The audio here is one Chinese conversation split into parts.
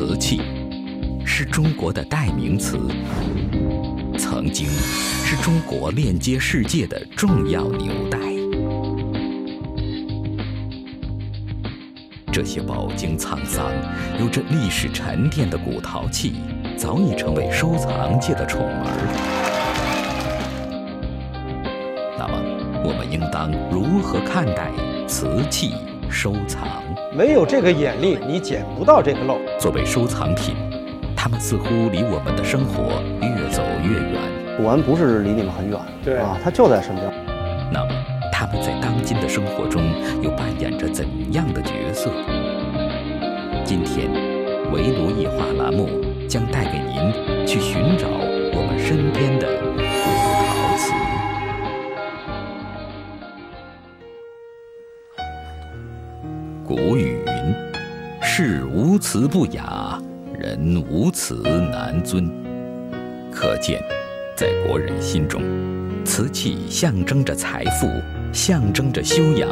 瓷器是中国的代名词，曾经是中国链接世界的重要纽带。这些饱经沧桑、有着历史沉淀的古陶器，早已成为收藏界的宠儿。那么，我们应当如何看待瓷器收藏？没有这个眼力，你捡不到这个漏。作为收藏品，它们似乎离我们的生活越走越远。古玩不是离你们很远，对啊，它就在身边。那么，他们在当今的生活中又扮演着怎样的角色？今天，围炉夜话栏目将带给您去寻找我们身边的事无瓷不雅，人无瓷难尊。”可见，在国人心中，瓷器象征着财富，象征着修养。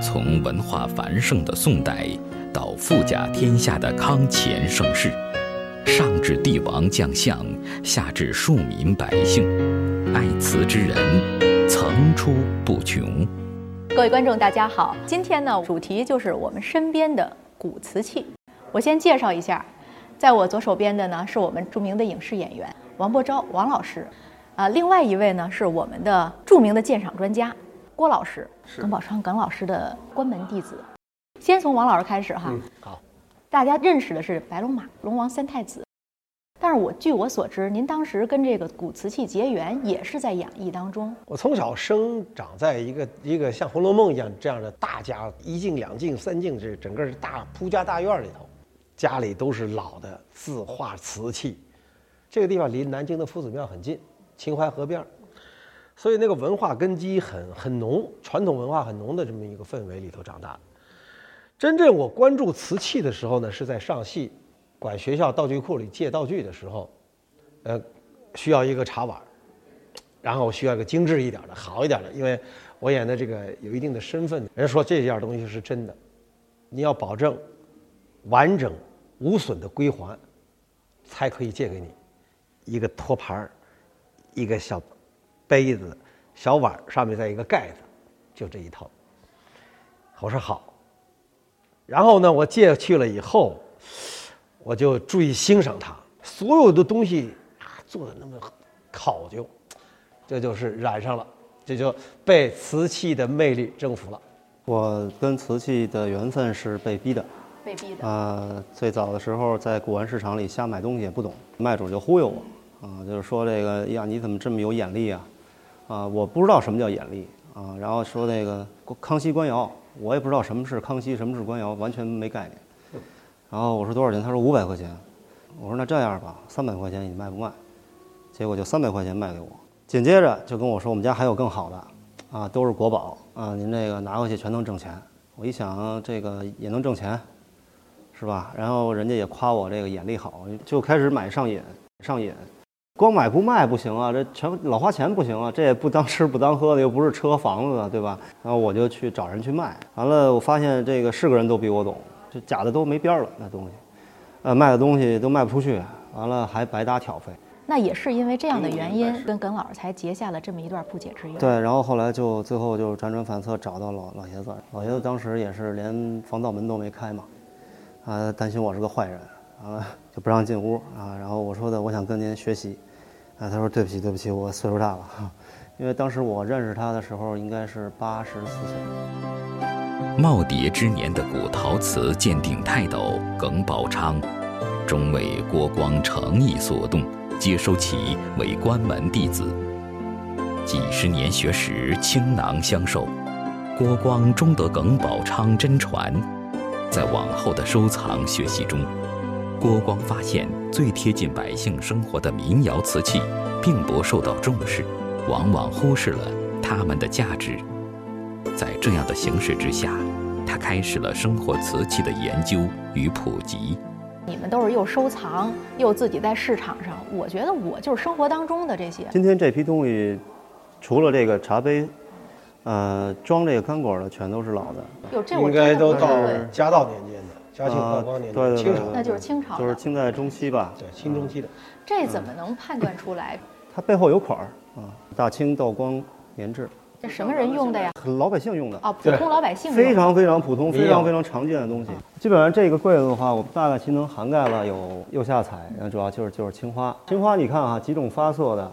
从文化繁盛的宋代，到富甲天下的康乾盛世，上至帝王将相，下至庶民百姓，爱瓷之人层出不穷。各位观众，大家好，今天呢，主题就是我们身边的古瓷器。我先介绍一下，在我左手边的呢，是我们著名的影视演员王伯昭王老师，啊，另外一位呢是我们的著名的鉴赏专家郭老师，耿宝昌耿老师的关门弟子。先从王老师开始哈，好，大家认识的是白龙马、龙王三太子，但是我据我所知，您当时跟这个古瓷器结缘也是在养艺当中。我从小生长在一个一个像《红楼梦》一样这样的大家，一进两进三进，这整个是大铺家大院里头，家里都是老的字画瓷器。这个地方离南京的夫子庙很近，秦淮河边儿，所以那个文化根基很很浓，传统文化很浓的这么一个氛围里头长大的。真正我关注瓷器的时候呢，是在上戏，管学校道具库里借道具的时候，呃，需要一个茶碗，然后需要一个精致一点的、好一点的，因为我演的这个有一定的身份，人家说这件东西是真的，你要保证完整无损的归还，才可以借给你一个托盘儿，一个小杯子、小碗，上面再一个盖子，就这一套。我说好，然后呢，我借去了以后，我就注意欣赏它，所有的东西啊做的那么考究，这就是染上了，这就被瓷器的魅力征服了。我跟瓷器的缘分是被逼的。被逼的，啊，最早的时候在古玩市场里瞎买东西也不懂，卖主就忽悠我，啊，就是说这个呀，你怎么这么有眼力啊？啊，我不知道什么叫眼力啊，然后说那个康熙官窑，我也不知道什么是康熙，什么是官窑，完全没概念。然后我说多少钱？他说五百块钱。我说那这样吧，三百块钱你卖不卖？结果就三百块钱卖给我。紧接着就跟我说我们家还有更好的，啊，都是国宝啊，您这个拿回去全能挣钱。我一想这个也能挣钱。是吧？然后人家也夸我这个眼力好，就开始买上瘾，上瘾。光买不卖不行啊，这全老花钱不行啊，这也不当吃不当喝的，又不是车房子的，对吧？然后我就去找人去卖，完了我发现这个是个人都比我懂，这假的都没边儿了，那东西，呃，卖的东西都卖不出去，完了还白搭挑费。那也是因为这样的原因，跟耿老师才结下了这么一段不解之缘。对，然后后来就最后就辗转反侧找到老老爷子，老爷子当时也是连防盗门都没开嘛。啊，担心我是个坏人，完了就不让进屋啊。然后我说的，我想跟您学习，啊，他说对不起，对不起，我岁数大了，因为当时我认识他的时候应该是八十四岁。耄耋之年的古陶瓷鉴定泰斗耿宝昌，终为郭光诚意所动，接收其为关门弟子。几十年学识倾囊相授，郭光终得耿宝昌真传。在往后的收藏学习中，郭光发现最贴近百姓生活的民窑瓷器并不受到重视，往往忽视了它们的价值。在这样的形势之下，他开始了生活瓷器的研究与普及。你们都是又收藏又自己在市场上，我觉得我就是生活当中的这些。今天这批东西，除了这个茶杯，呃，装这个干果的全都是老的。有这我应该都到真的不知道嘉道年间的。嘉庆道光年代，对对对清朝对那就是清朝就是。清代中期吧。对清中期的。这怎么能判断出来？它背后有款儿啊，大清道光年制，这什么人用的呀？老百姓用的。啊，普通老百姓用的非常非常普通、非常非常常见的东西。基本上这个柜子的话，我们大概其能涵盖了有釉下彩，然后主要就是就是青花。青花你看啊，几种发色的，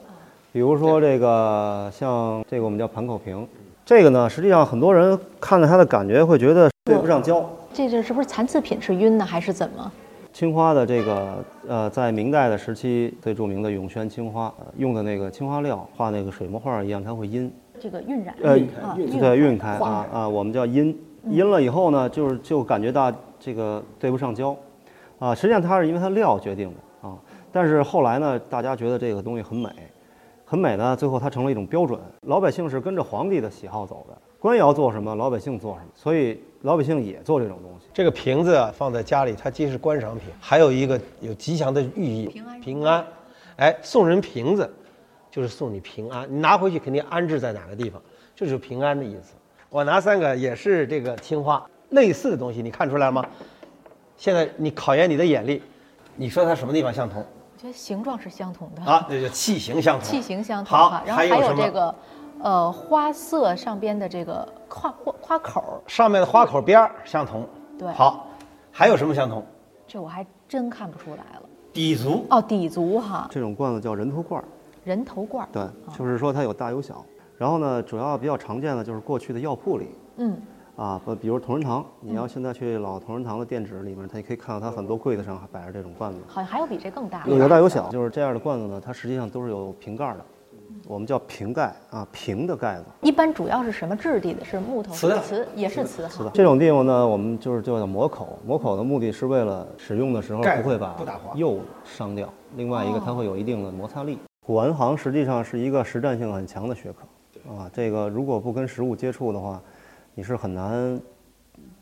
比如说这个像这个我们叫盘口瓶，这个呢，实际上很多人看着它的感觉会觉得对不上焦。这这是不是残次品是晕呢，还是怎么？青花的这个呃，在明代的时期最著名的永宣青花，呃用的那个青花料画那个水墨画一样，它会阴。这个晕染。呃啊，对，晕开。啊啊，我们叫阴，阴了以后呢，就是就感觉到这个对不上焦，啊，实际上它是因为它料决定的啊，但是后来呢，大家觉得这个东西很美，很美呢，最后它成了一种标准，老百姓是跟着皇帝的喜好走的，官窑做什么，老百姓做什么，所以老百姓也做这种东西。这个瓶子啊，放在家里，它既是观赏品，还有一个有吉祥的寓意，平安平安。哎，送人瓶子，就是送你平安，你拿回去肯定安置在哪个地方，这就是平安的意思。我拿三个也是这个青花类似的东西，你看出来吗？现在你考验你的眼力，你说它什么地方相同我觉得形状是相同的，啊？那就器型相同。器型相同好，然后还还有什么这个呃花色上边的这个花花花口儿，上面的花口边儿相同。对好，还有什么相同？这我还真看不出来了。底足。哦，底足哈，这种罐子叫人头罐儿，人头罐儿。对，就是说它有大有小。然后呢，主要比较常见的就是过去的药铺里，嗯，啊，不，比如同仁堂，你要现在去老同仁堂的店址里面，它也可以看到它很多柜子上还摆着这种罐子，好像还有比这更大的。有有大有小，就是这样的罐子呢，它实际上都是有瓶盖的，我们叫瓶盖啊，瓶的盖子。一般主要是什么质地的？是木头、瓷的瓷也是瓷哈。这种地方呢，我们就是就叫磨口，磨口的目的是为了使用的时候不会把釉伤掉，另外一个它哦会有一定的摩擦力。古玩行实际上是一个实战性很强的学科，啊，这个如果不跟实物接触的话，你是很难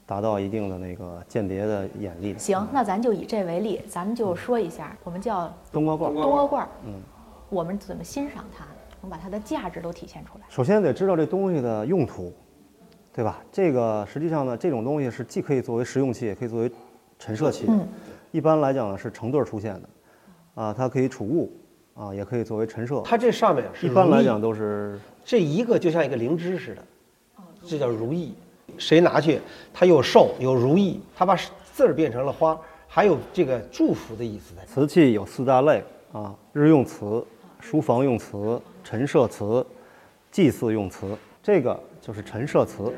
达到一定的那个鉴别的眼力的。行，那咱就以这为例，咱们就说一下，我们叫冬瓜罐儿，冬瓜罐儿，嗯，我们怎么欣赏它，能把它的价值都体现出来。首先得知道这东西的用途，对吧？这个实际上呢，这种东西是既可以作为实用器，也可以作为陈设器。嗯一般来讲呢是成对儿出现的，啊，它可以储物，啊，也可以作为陈设。它这上面是一般来讲都是这一个就像一个灵芝似的，这叫如意。谁拿去，它又寿又如意，它把字儿变成了花，还有这个祝福的意思在。瓷器有四大类啊：日用瓷、书房用瓷、陈设瓷、祭祀用瓷。这个就是陈设瓷。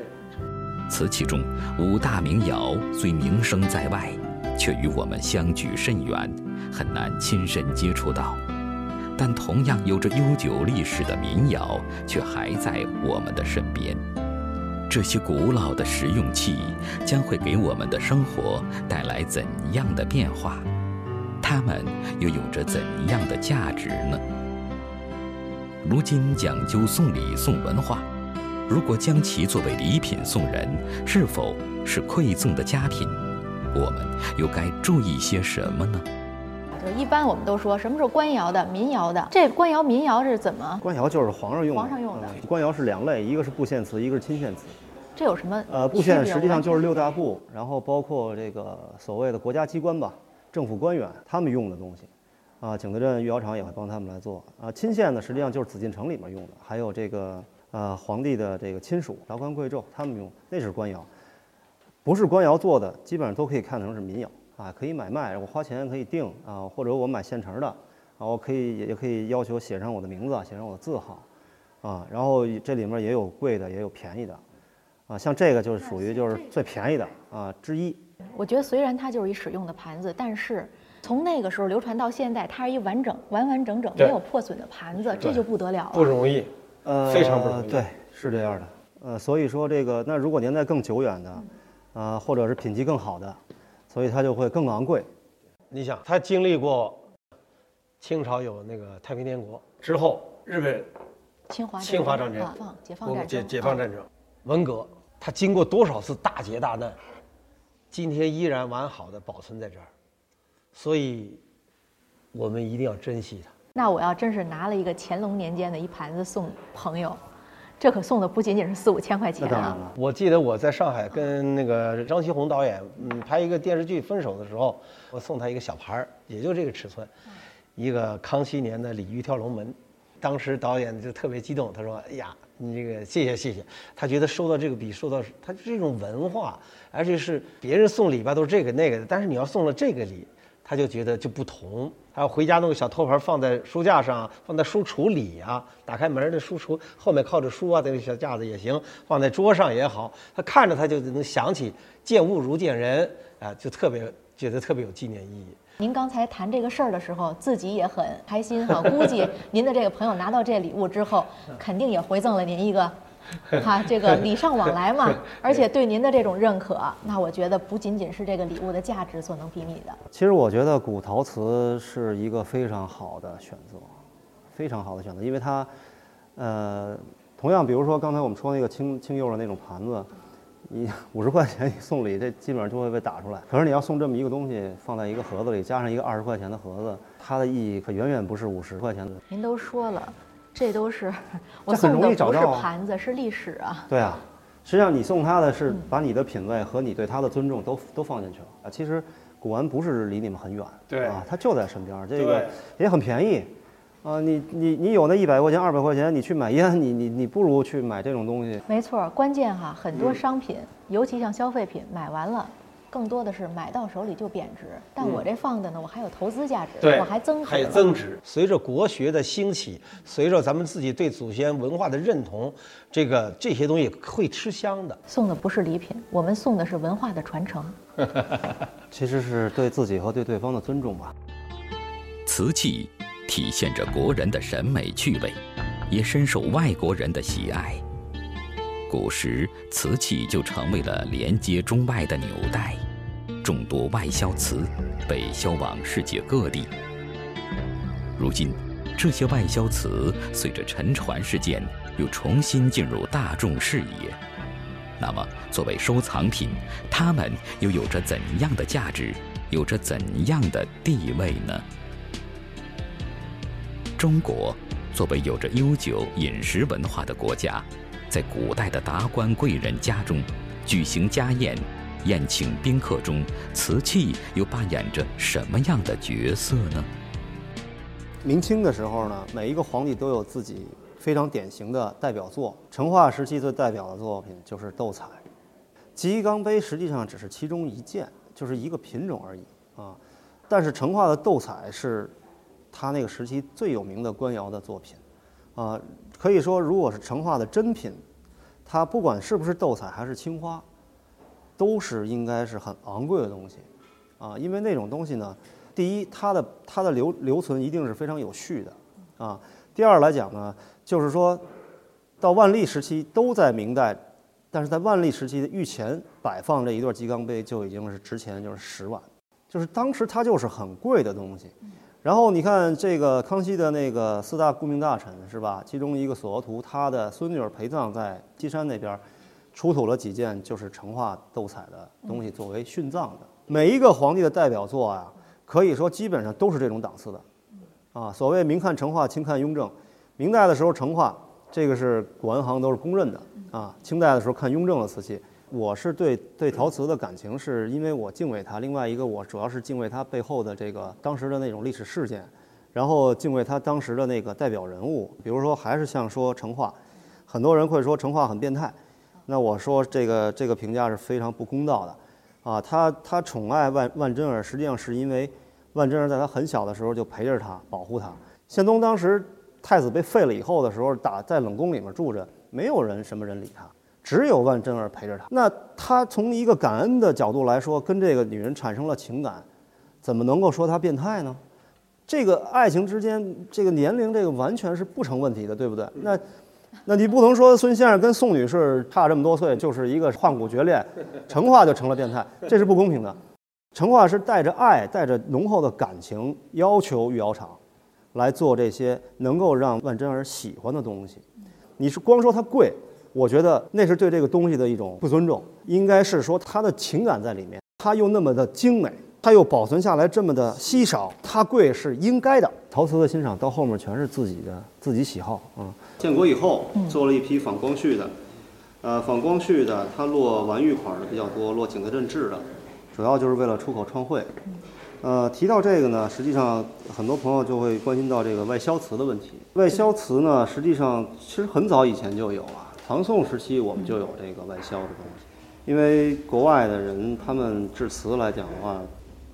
瓷器中五大名窑虽名声在外，却与我们相距甚远，很难亲身接触到。但同样有着悠久历史的民窑，却还在我们的身边。这些古老的实用器将会给我们的生活带来怎样的变化？它们又有着怎样的价值呢？如今讲究送礼送文化，如果将其作为礼品送人，是否是馈赠的佳品？我们又该注意些什么呢？就一般我们都说什么是官窑的、民窑的，这官窑、民窑是怎么？官窑就是皇上用的。皇上用的嗯官窑是两类，一个是布线瓷，一个是亲线瓷。这有什么？呃，布线实际上就是六大部，然后包括这个所谓的国家机关吧，政府官员他们用的东西，啊，景德镇御窑厂也会帮他们来做。啊，亲线呢，实际上就是紫禁城里面用的，还有这个呃皇帝的这个亲属、达官贵胄他们用，那是官窑。不是官窑做的，基本上都可以看成是民窑啊，可以买卖，我花钱可以定啊，或者我买现成的，啊，我可以也也可以要求写上我的名字，写上我的字号，啊，然后这里面也有贵的，也有便宜的。啊，像这个就是属于就是最便宜的啊之一。我觉得虽然它就是一使用的盘子，但是从那个时候流传到现在，它是一完整、完完整整、没有破损的盘子，这就不得了了。不容易，呃，非常不容易对，是这样的。呃，所以说这个，那如果年代更久远的，啊、或者是品级更好的，所以它就会更昂贵。你想，它经历过清朝有那个太平天国之后，日本侵华侵华战争解放战争，啊解放战争、文革，它经过多少次大劫大难，今天依然完好的保存在这儿，所以我们一定要珍惜它。那我要真是拿了一个乾隆年间的一盘子送朋友，这可送的不仅仅是四五千块钱啊！我记得我在上海跟那个张锡宏导演，嗯，拍一个电视剧《分手》的时候，我送他一个小牌儿，也就这个尺寸，一个康熙年的鲤鱼跳龙门。当时导演就特别激动，他说：“哎呀，你这个谢谢谢谢。”他觉得收到这个比收到他这种文化，而且是别人送礼吧都是这个那个的，但是你要送了这个礼，他就觉得就不同。还要回家弄个小托盘放在书架上，放在书橱里啊，打开门的书橱后面靠着书啊，这个小架子也行，放在桌上也好。他看着他就能想起见物如见人啊，就特别觉得特别有纪念意义。您刚才谈这个事儿的时候，自己也很开心哈。估计 您的这个朋友拿到这礼物之后，肯定也回赠了您一个，哈，这个礼尚往来嘛。而且对您的这种认可，那我觉得不仅仅是这个礼物的价值所能比拟的。其实我觉得古陶瓷是一个非常好的选择，非常好的选择，因为它，呃，同样，比如说刚才我们说那个青青釉的那种盘子。你 五十块钱你送礼，这基本上就会被打出来。可是你要送这么一个东西，放在一个盒子里，加上一个二十块钱的盒子，它的意义可远远不是五十块钱的。您都说了，这都是 我送的不是盘子，是历史啊。对啊，实际上你送他的是把你的品味和你对他的尊重都都放进去了啊。其实古玩不是离你们很远，对啊，它就在身边，这个也很便宜。啊，你你你有那一百块钱、二百块钱，你去买烟，你你你不如去买这种东西。没错，关键哈，很多商品，尤其像消费品，买完了，更多的是买到手里就贬值。但我这放的呢，我还有投资价值，我还增值。还增值。随着国学的兴起，随着咱们自己对祖先文化的认同，这个这些东西会吃香的。送的不是礼品，我们送的是文化的传承。其实是对自己和对对方的尊重吧。瓷器。体现着国人的审美趣味，也深受外国人的喜爱。古时瓷器就成为了连接中外的纽带，众多外销瓷被销往世界各地。如今，这些外销瓷随着沉船事件又重新进入大众视野。那么，作为收藏品，它们又有着怎样的价值，有着怎样的地位呢？中国作为有着悠久饮食文化的国家，在古代的达官贵人家中举行家宴、宴请宾客中，瓷器又扮演着什么样的角色呢？明清的时候呢，每一个皇帝都有自己非常典型的代表作。成化时期最代表的作品就是斗彩，鸡缸杯实际上只是其中一件，就是一个品种而已啊。但是成化的斗彩是。他那个时期最有名的官窑的作品，啊，可以说如果是成化的珍品，它不管是不是斗彩还是青花，都是应该是很昂贵的东西，啊，因为那种东西呢，第一，它的它的留留存一定是非常有序的，啊，第二来讲呢，就是说，到万历时期都在明代，但是在万历时期的御前摆放这一对鸡缸杯就已经是值钱，就是十万，就是当时它就是很贵的东西。然后你看这个康熙的那个四大顾命大臣是吧？其中一个索额图，他的孙女儿陪葬在西山那边，出土了几件就是成化斗彩的东西作为殉葬的。每一个皇帝的代表作啊，可以说基本上都是这种档次的，啊，所谓明看成化，清看雍正。明代的时候成化，这个是古玩行都是公认的啊。清代的时候看雍正的瓷器。我是对对陶瓷的感情，是因为我敬畏它。另外一个，我主要是敬畏它背后的这个当时的那种历史事件，然后敬畏它当时的那个代表人物。比如说，还是像说成化，很多人会说成化很变态，那我说这个这个评价是非常不公道的。啊，他他宠爱万万贞儿，实际上是因为万贞儿在他很小的时候就陪着他，保护他。宪宗当时太子被废了以后的时候，打在冷宫里面住着，没有人什么人理他。只有万贞儿陪着他，那他从一个感恩的角度来说，跟这个女人产生了情感，怎么能够说他变态呢？这个爱情之间，这个年龄，这个完全是不成问题的，对不对？那，那你不能说孙先生跟宋女士差这么多岁就是一个换骨绝恋，成化就成了变态，这是不公平的。成化是带着爱，带着浓厚的感情，要求御窑厂来做这些能够让万贞儿喜欢的东西。你是光说它贵。我觉得那是对这个东西的一种不尊重，应该是说他的情感在里面，他又那么的精美，它又保存下来这么的稀少，它贵是应该的。陶瓷的欣赏到后面全是自己的自己喜好啊。建国以后做了一批仿光绪的，呃，仿光绪的它落玩玉款的比较多，落景德镇制的，主要就是为了出口创汇。呃，提到这个呢，实际上很多朋友就会关心到这个外销瓷的问题。外销瓷呢，实际上其实很早以前就有了，唐宋时期我们就有这个外销的东西。因为国外的人他们致辞来讲的话，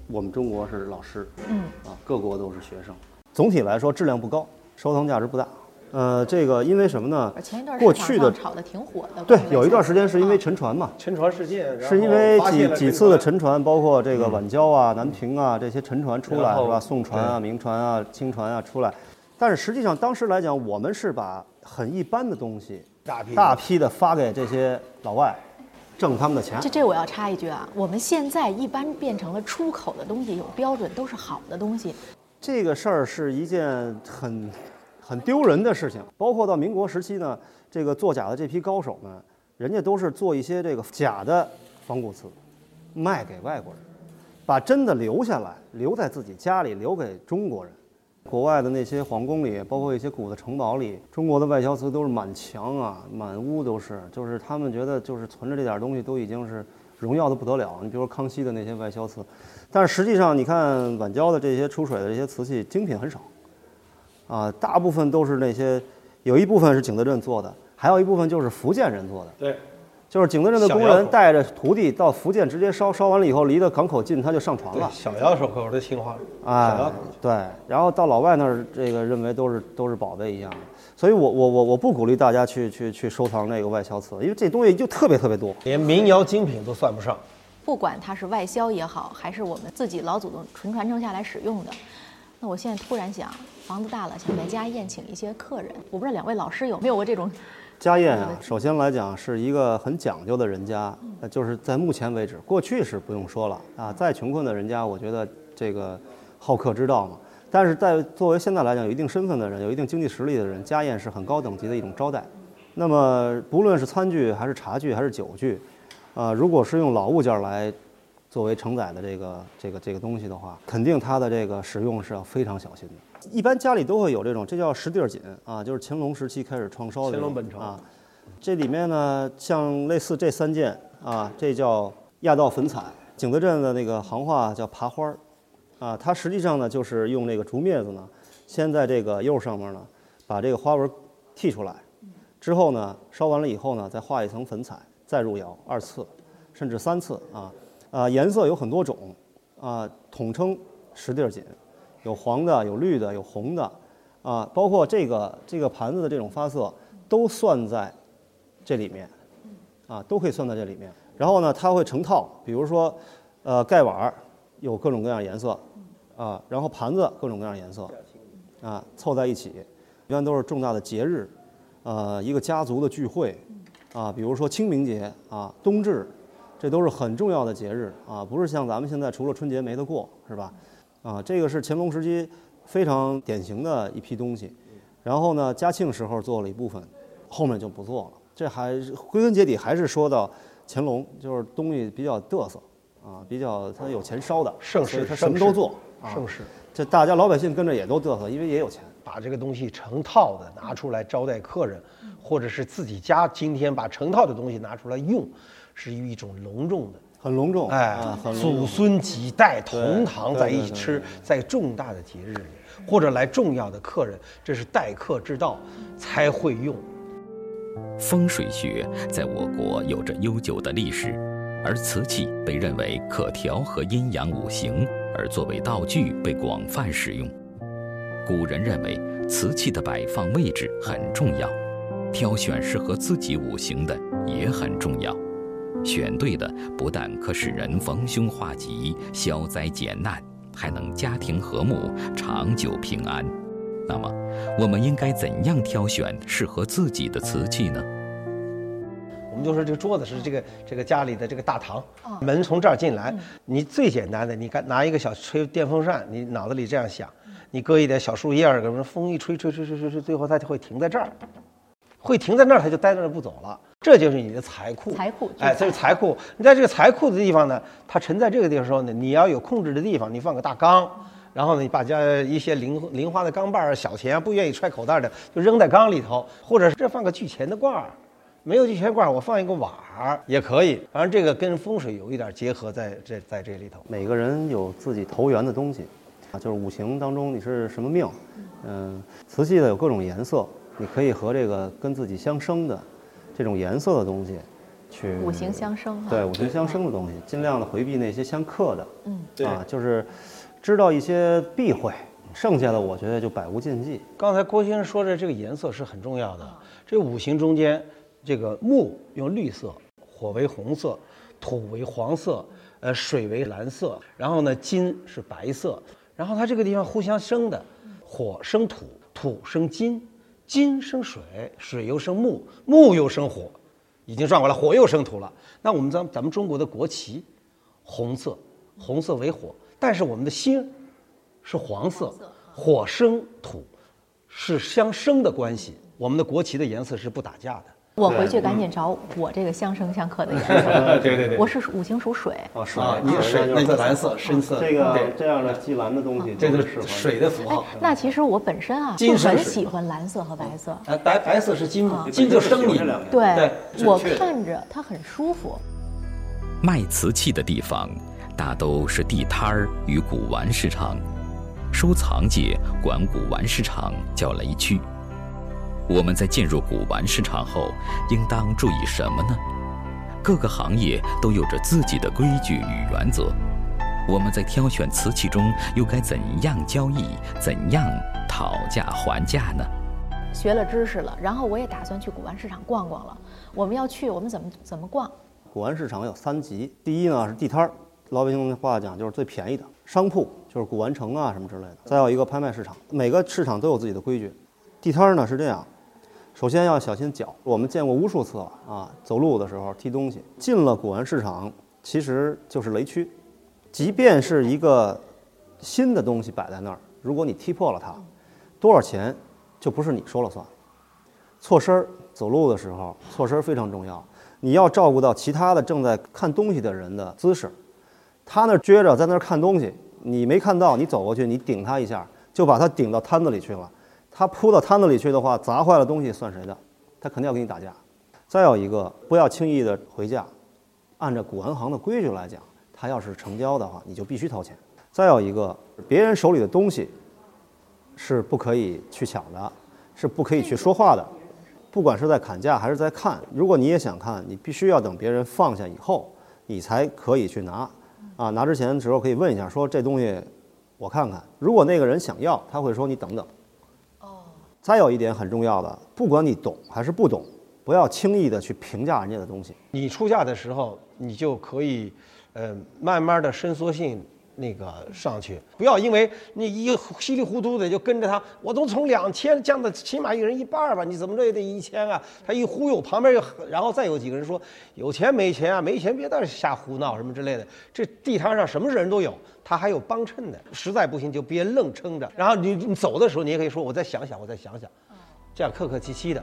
我们中国是老师，嗯，啊，各国都是学生。总体来说质量不高，收藏价值不大。呃，这个因为什么呢？前一段过去的炒的挺火的。对，有一段时间是因为啊沉船嘛，沉船事件，是因为几几次的沉船，包括这个晚交啊、南平啊这些沉船出来是吧？宋船啊、明船啊、清船啊出来，但是实际上当时来讲，我们是把很一般的东西大批大批的发给这些老外，挣他们的钱这。这我要插一句啊，我们现在一般变成了出口的东西有标准，都是好的东西。这个事儿是一件很很丢人的事情。包括到民国时期呢，这个做假的这批高手们，人家都是做一些这个假的仿古瓷，卖给外国人，把真的留下来，留在自己家里，留给中国人。国外的那些皇宫里，包括一些古的城堡里，中国的外销瓷都是满墙啊、满屋都是，就是他们觉得就是存着这点东西都已经是荣耀的不得了。你比如说康熙的那些外销瓷，但是实际上你看晚交的这些出水的这些瓷器，精品很少，啊，大部分都是那些，有一部分是景德镇做的，还有一部分就是福建人做的。对，就是景德镇的工人带着徒弟到福建直接烧，烧完了以后离得港口近，他就上船了。小窑手口的青花，小窑哎口，对，然后到老外那儿，这个认为都是都是宝贝一样的，所以我我我我不鼓励大家去去去收藏那个外销瓷，因为这东西就特别特别多。连民窑精品都算不上。不管它是外销也好，还是我们自己老祖宗纯传承下来使用的，那我现在突然想，房子大了，想在家宴请一些客人，我不知道两位老师有没有过这种家宴啊，首先来讲是一个很讲究的人家，呃就是在目前为止，过去是不用说了啊，再穷困的人家，我觉得这个好客之道嘛。但是在作为现在来讲有一定身份的人，有一定经济实力的人，家宴是很高等级的一种招待。那么不论是餐具还是茶具还是酒具，啊，如果是用老物件来作为承载的这个这个这个东西的话，肯定它的这个使用是要非常小心的。一般家里都会有这种，这叫石地儿锦啊，就是乾隆时期开始创烧的乾隆本朝啊。这里面呢，像类似这三件啊，这叫亚道粉彩，景德镇的那个行话叫爬花儿，啊，它实际上呢就是用那个竹篾子呢，先在这个釉上面呢，把这个花纹剔出来，之后呢烧完了以后呢，再画一层粉彩，再入窑二次，甚至三次啊，啊颜色有很多种，啊统称石地儿锦，有黄的，有绿的，有红的，啊包括这个这个盘子的这种发色都算在这里面，啊都可以算在这里面。然后呢，它会成套，比如说，呃盖碗儿有各种各样颜色，啊然后盘子各种各样颜色，啊凑在一起，一般都是重大的节日，呃一个家族的聚会，啊比如说清明节啊冬至，这都是很重要的节日啊，不是像咱们现在除了春节没得过是吧？啊这个是乾隆时期非常典型的一批东西，然后呢嘉庆时候做了一部分，后面就不做了。这还归根结底还是说到乾隆，就是东西比较嘚瑟啊，比较他有钱烧的，盛世他什么都做啊。盛世这大家老百姓跟着也都嘚瑟，因为也有钱。把这个东西成套的拿出来招待客人，或者是自己家今天把成套的东西拿出来用，是一种隆重的。很隆重，哎啊，很祖孙几代同堂在一起吃，在重大的节日里，或者来重要的客人，这是待客之道才会用。风水学在我国有着悠久的历史，而瓷器被认为可调和阴阳五行，而作为道具被广泛使用。古人认为瓷器的摆放位置很重要，挑选适合自己五行的也很重要。选对的不但可使人逢凶化吉、消灾减难，还能家庭和睦、长久平安。那么，我们应该怎样挑选适合自己的瓷器呢？我们就说这个桌子是这个这个家里的这个大堂哦，门从这儿进来，你最简单的，你看拿一个小吹电风扇，你脑子里这样想，你搁一点小树叶儿，什么风一吹吹吹吹吹吹，最后它就会停在这儿，会停在那儿，它就待在那儿不走了。这就是你的财库。财库哎，这是财库。你在这个财库的地方呢，它沉在这个地方的时候呢，你要有控制的地方，你放个大缸，然后呢，你把家一些零零花的钢镚儿、小钱不愿意揣口袋的，就扔在缸里头，或者是这放个聚钱的罐儿。没有聚钱罐，我放一个碗儿也可以。反正这个跟风水有一点结合在这在这里头。每个人有自己投缘的东西，啊，就是五行当中你是什么命，嗯，瓷器的有各种颜色，你可以和这个跟自己相生的这种颜色的东西去五行相生哈。对五行相生的东西，尽量的回避那些相克的，嗯，啊，就是知道一些避讳，剩下的我觉得就百无禁忌。刚才郭先生说的这个颜色是很重要的，这五行中间。这个木用绿色，火为红色，土为黄色，呃，水为蓝色，然后呢，金是白色，然后它这个地方互相生的，火生土，土生金，金生水，水又生木，木又生火，已经转过来，火又生土了。那我们咱咱们中国的国旗，红色，红色为火，但是我们的心是黄色，火生土，是相生的关系。我们的国旗的颜色是不打架的。我回去赶紧找我这个相生相克的颜色。对对对，我是五行属水。啊，水，你水，那个蓝色、深色。这个这样的基蓝的东西，这就是水的符号。那其实我本身啊，就很喜欢蓝色和白色。哎，白白色是金，金就生你。对，我看着它很舒服。卖瓷器的地方，大都是地摊儿与古玩市场。收藏界管古玩市场叫雷区。我们在进入古玩市场后，应当注意什么呢？各个行业都有着自己的规矩与原则。我们在挑选瓷器中，又该怎样交易，怎样讨价还价呢？学了知识了，然后我也打算去古玩市场逛逛了。我们要去，我们怎么怎么逛？古玩市场有三级，第一呢是地摊儿，老百姓的话讲就是最便宜的；商铺就是古玩城啊什么之类的；再有一个拍卖市场。每个市场都有自己的规矩。地摊儿呢是这样。首先要小心脚，我们见过无数次了啊！走路的时候踢东西。进了古玩市场，其实就是雷区。即便是一个新的东西摆在那儿，如果你踢破了它，多少钱就不是你说了算。错身儿走路的时候，错身儿非常重要。你要照顾到其他的正在看东西的人的姿势。他那撅着在那儿看东西，你没看到，你走过去，你顶他一下，就把他顶到摊子里去了。他扑到摊子里去的话，砸坏了东西算谁的？他肯定要跟你打架。再有一个，不要轻易的回价。按照古玩行的规矩来讲，他要是成交的话，你就必须掏钱。再有一个，别人手里的东西是不可以去抢的，是不可以去说话的。不管是在砍价还是在看，如果你也想看，你必须要等别人放下以后，你才可以去拿。啊，拿之前的时候可以问一下，说这东西我看看。如果那个人想要，他会说你等等。再有一点很重要的，不管你懂还是不懂，不要轻易的去评价人家的东西。你出价的时候，你就可以，呃，慢慢的伸缩性那个上去，不要因为你一稀里糊涂的就跟着他，我都从两千降到起码一人一半吧，你怎么着也得一千啊？他一忽悠，旁边又然后再有几个人说有钱没钱啊？没钱别在这瞎胡闹什么之类的。这地摊上什么人都有。他还有帮衬的，实在不行就别愣撑着。然后你你走的时候，你也可以说：“我再想想，我再想想。”这样客客气气的。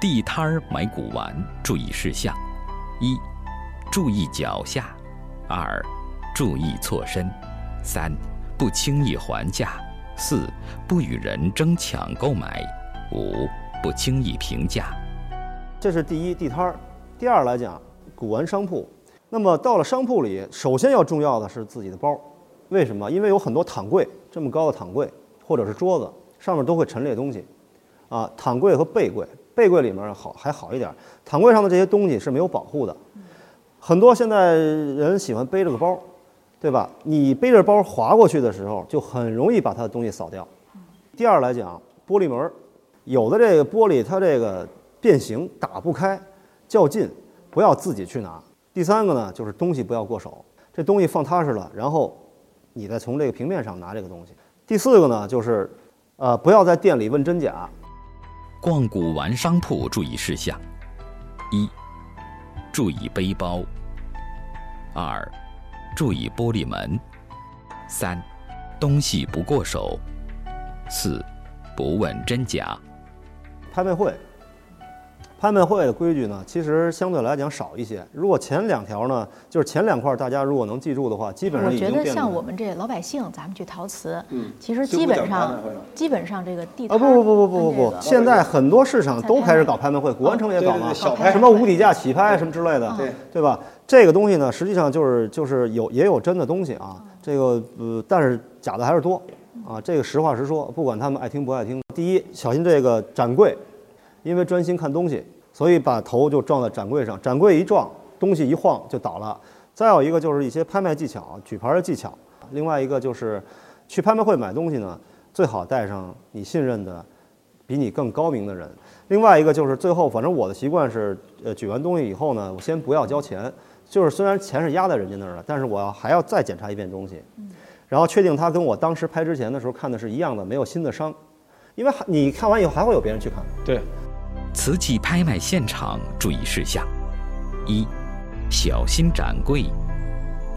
地摊儿买古玩注意事项：一、注意脚下；二、注意错身；三、不轻易还价；四、不与人争抢购买；五、不轻易评价。这是第一地摊儿。第二来讲，古玩商铺。那么到了商铺里，首先要重要的是自己的包。为什么？因为有很多躺柜，这么高的躺柜，或者是桌子上面都会陈列东西，啊，躺柜和背柜，背柜里面好还好一点，躺柜上的这些东西是没有保护的。很多现在人喜欢背着个包，对吧？你背着包滑过去的时候，就很容易把他的东西扫掉。第二来讲，玻璃门，有的这个玻璃它这个变形打不开，较劲，不要自己去拿。第三个呢，就是东西不要过手，这东西放踏实了，然后。你再从这个平面上拿这个东西。第四个呢，就是，呃，不要在店里问真假。逛古玩商铺注意事项：一、注意背包；二、注意玻璃门；三、东西不过手；四、不问真假。拍卖会，拍卖会的规矩呢，其实相对来讲少一些。如果前两条呢，就是前两块大家如果能记住的话，基本上已我觉得像我们这老百姓，咱们去陶瓷，嗯其实基本上基本上这个地啊不不不不不不不，现在很多市场都开始搞拍卖会，古玩城也搞嘛对对对，小拍什么无底价起拍什么之类的，对对吧？这个东西呢，实际上就是就是有也有真的东西啊，这个呃，但是假的还是多啊。这个实话实说，不管他们爱听不爱听。第一，小心这个展柜，因为专心看东西，所以把头就撞在展柜上，展柜一撞，东西一晃就倒了。再有一个就是一些拍卖技巧、举牌的技巧，另外一个就是去拍卖会买东西呢，最好带上你信任的、比你更高明的人。另外一个就是最后，反正我的习惯是，呃，举完东西以后呢，我先不要交钱，就是虽然钱是压在人家那儿了，但是我要还要再检查一遍东西，然后确定它跟我当时拍之前的时候看的是一样的，没有新的伤，因为你看完以后还会有别人去看。对，瓷器拍卖现场注意事项：一、小心展柜；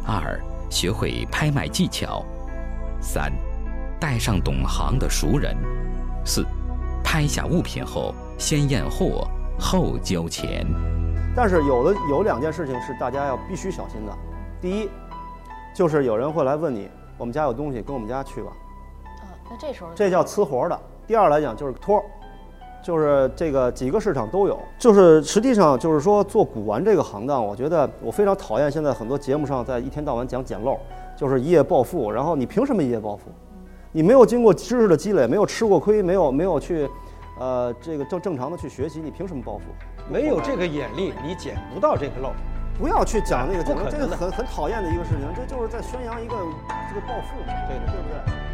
二、学会拍卖技巧；三、带上懂行的熟人；四、拍下物品后先验货后交钱。但是有的有两件事情是大家要必须小心的，第一，就是有人会来问你，我们家有东西，跟我们家去吧，啊，那这时候这叫呲活的。第二来讲就是托儿，就是这个几个市场都有。就是实际上就是说做古玩这个行当，我觉得我非常讨厌现在很多节目上在一天到晚讲捡漏，就是一夜暴富。然后你凭什么一夜暴富？你没有经过知识的积累，没有吃过亏，没有没有去，呃，这个正正常的去学习，你凭什么暴富？没有这个眼力，你捡不到这个漏。不要去讲那个，这个很很讨厌的一个事情，这就是在宣扬一个这个暴富，对的，对不对？